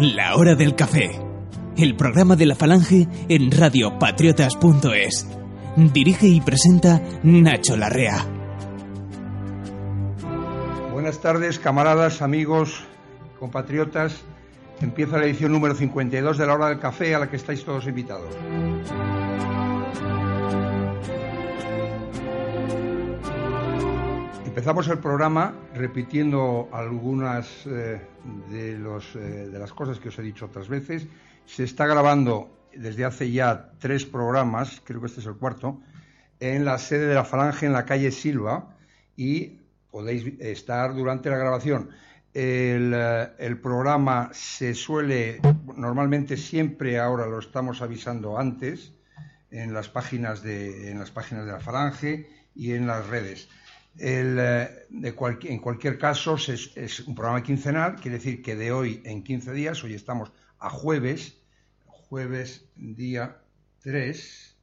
La hora del café. El programa de la Falange en radiopatriotas.es. Dirige y presenta Nacho Larrea. Buenas tardes, camaradas, amigos, compatriotas. Empieza la edición número 52 de la hora del café a la que estáis todos invitados. Empezamos el programa repitiendo algunas eh, eh, de las cosas que os he dicho otras veces. Se está grabando desde hace ya tres programas, creo que este es el cuarto, en la sede de la Falange en la calle Silva y podéis estar durante la grabación. El, eh, programa se suele, normalmente siempre ahora lo estamos avisando antes en las páginas de, en las páginas de la Falange y en las redes. El, eh, de en cualquier caso, es, un programa quincenal, quiere decir que de hoy en 15 días, hoy estamos a jueves, jueves día 3,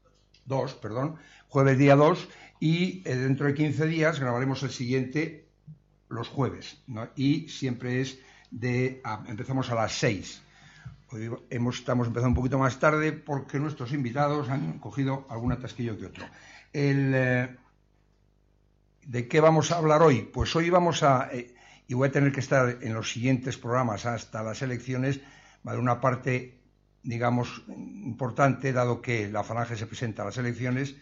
2, perdón, jueves día 2, y eh, dentro de 15 días grabaremos el siguiente los jueves, y siempre es de, a, empezamos a las 6. Hoy hemos, estamos empezando un poquito más tarde porque nuestros invitados han cogido algún atasquillo que otro. El, eh, ¿De qué vamos a hablar hoy? Pues hoy vamos a, eh, y voy a tener que estar en los siguientes programas hasta las elecciones, va a haber una parte, digamos, importante, dado que la Falange se presenta a las elecciones,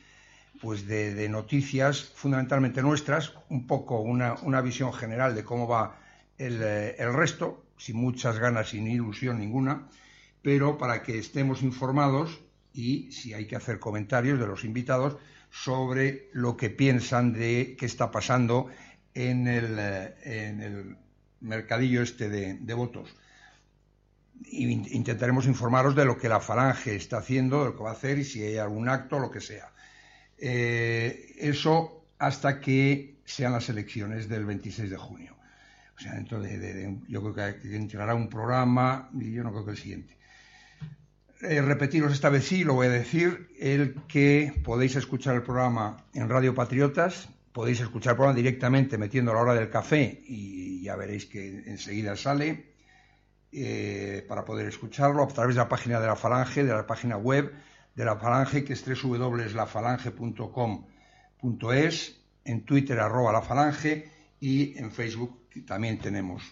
pues de, noticias fundamentalmente nuestras, un poco una, visión general de cómo va eh, el, resto, sin muchas ganas, sin ilusión ninguna, pero para que estemos informados y si hay que hacer comentarios de los invitados, sobre lo que piensan de qué está pasando en el, en el mercadillo este de, votos. Intentaremos informaros de lo que la Falange está haciendo, de lo que va a hacer y si hay algún acto, lo que sea. Eh, eso hasta que sean las elecciones del 26 de junio. O sea, dentro de, de, de yo creo que entrará un programa y yo no creo que el siguiente eh, repetiros esta vez sí, lo voy a decir, el que podéis escuchar el programa en Radio Patriotas, podéis escuchar el programa directamente metiendo la hora del café y ya veréis que enseguida sale eh, para poder escucharlo a través de la página de la Falange, de la página web de la Falange, que es www.lafalange.com.es, en Twitter arroba la Falange y en Facebook también tenemos.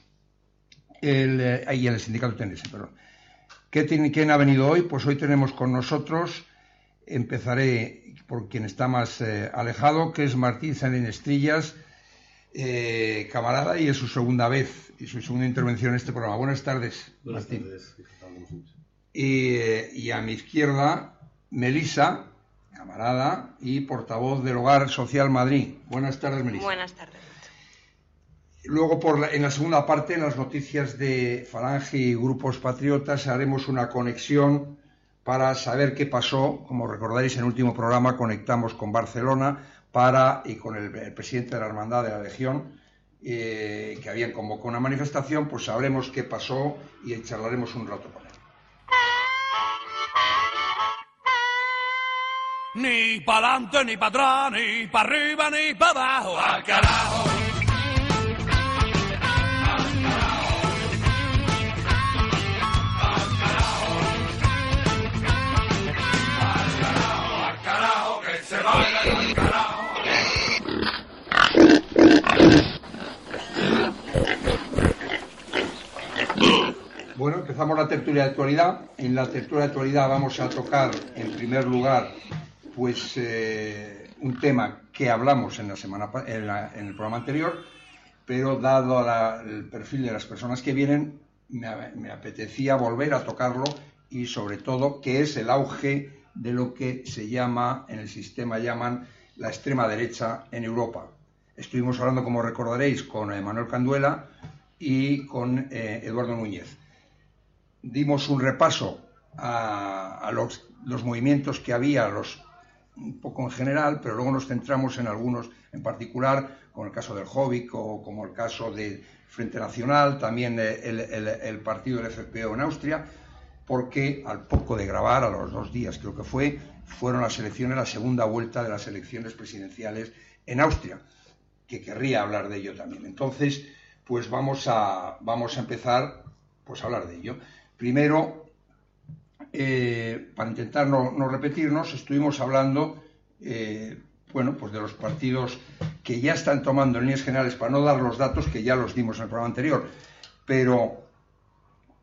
El, eh, ahí en el sindicato TNS, perdón. Tiene, ¿Quién ha venido hoy? Pues hoy tenemos con nosotros, empezaré por quien está más eh, alejado, que es Martín Sanín Estrillas, eh, camarada, y es su segunda vez, y su segunda intervención en este programa. Buenas tardes, Buenas Martín. tardes. Y, eh, y, a mi izquierda, Melisa, camarada y portavoz del Hogar Social Madrid. Buenas tardes, Melisa. Buenas tardes. Luego, por la, en la segunda parte, en las noticias de Falange y grupos patriotas, haremos una conexión para saber qué pasó. Como recordaréis, en el último programa conectamos con Barcelona para, y con el, el presidente de la Hermandad de la Legión, eh, que habían convocado una manifestación, pues sabremos qué pasó y charlaremos un rato con él. Ni para adelante, ni para atrás, ni para arriba, ni para abajo. ¡Al carajo! Bueno, empezamos la tertulia de actualidad. En la tertulia de actualidad vamos a tocar, en primer lugar, pues eh, un tema que hablamos en la semana en, la, en el programa anterior, pero dado la, el perfil de las personas que vienen, me, me, apetecía volver a tocarlo y sobre todo que es el auge de lo que se llama en el sistema llaman la extrema derecha en Europa. Estuvimos hablando, como recordaréis, con Manuel Canduela y con eh, Eduardo Núñez. Dimos un repaso a, a los, movimientos que había, los, un poco en general, pero luego nos centramos en algunos en particular, como el caso del Jobbik o como el caso del Frente Nacional, también el, el, el partido del FPO en Austria, porque al poco de grabar, a los dos días creo que fue, fueron las elecciones, la segunda vuelta de las elecciones presidenciales en Austria, que querría hablar de ello también. Entonces, pues vamos a, vamos a empezar pues, a hablar de ello. Primero, eh, para intentar no, repetirnos, estuvimos hablando, eh, bueno, pues de los partidos que ya están tomando en líneas generales, para no dar los datos que ya los dimos en el programa anterior, pero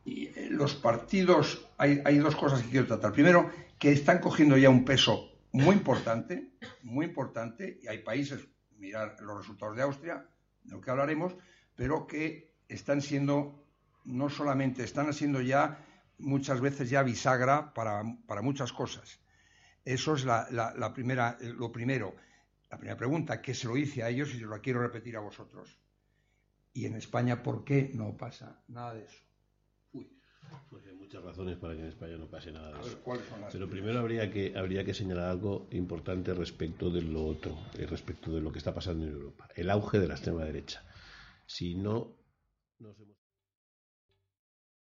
eh, los partidos, hay, hay dos cosas que quiero tratar. Primero, que están cogiendo ya un peso muy importante, muy importante, y hay países, mirar los resultados de Austria, de lo que hablaremos, pero que están siendo, no solamente, están siendo ya muchas veces ya bisagra para, muchas cosas. Eso es la, primera, lo primero. La primera pregunta, que se lo hice a ellos y se lo quiero repetir a vosotros. Y en España, ¿por qué no pasa nada de eso? Pues hay muchas razones para que en España no pase nada de eso. Pero primero habría que, habría que señalar algo importante respecto de lo otro, eh, respecto de lo que está pasando en Europa. El auge de la extrema derecha. Si no nos hemos...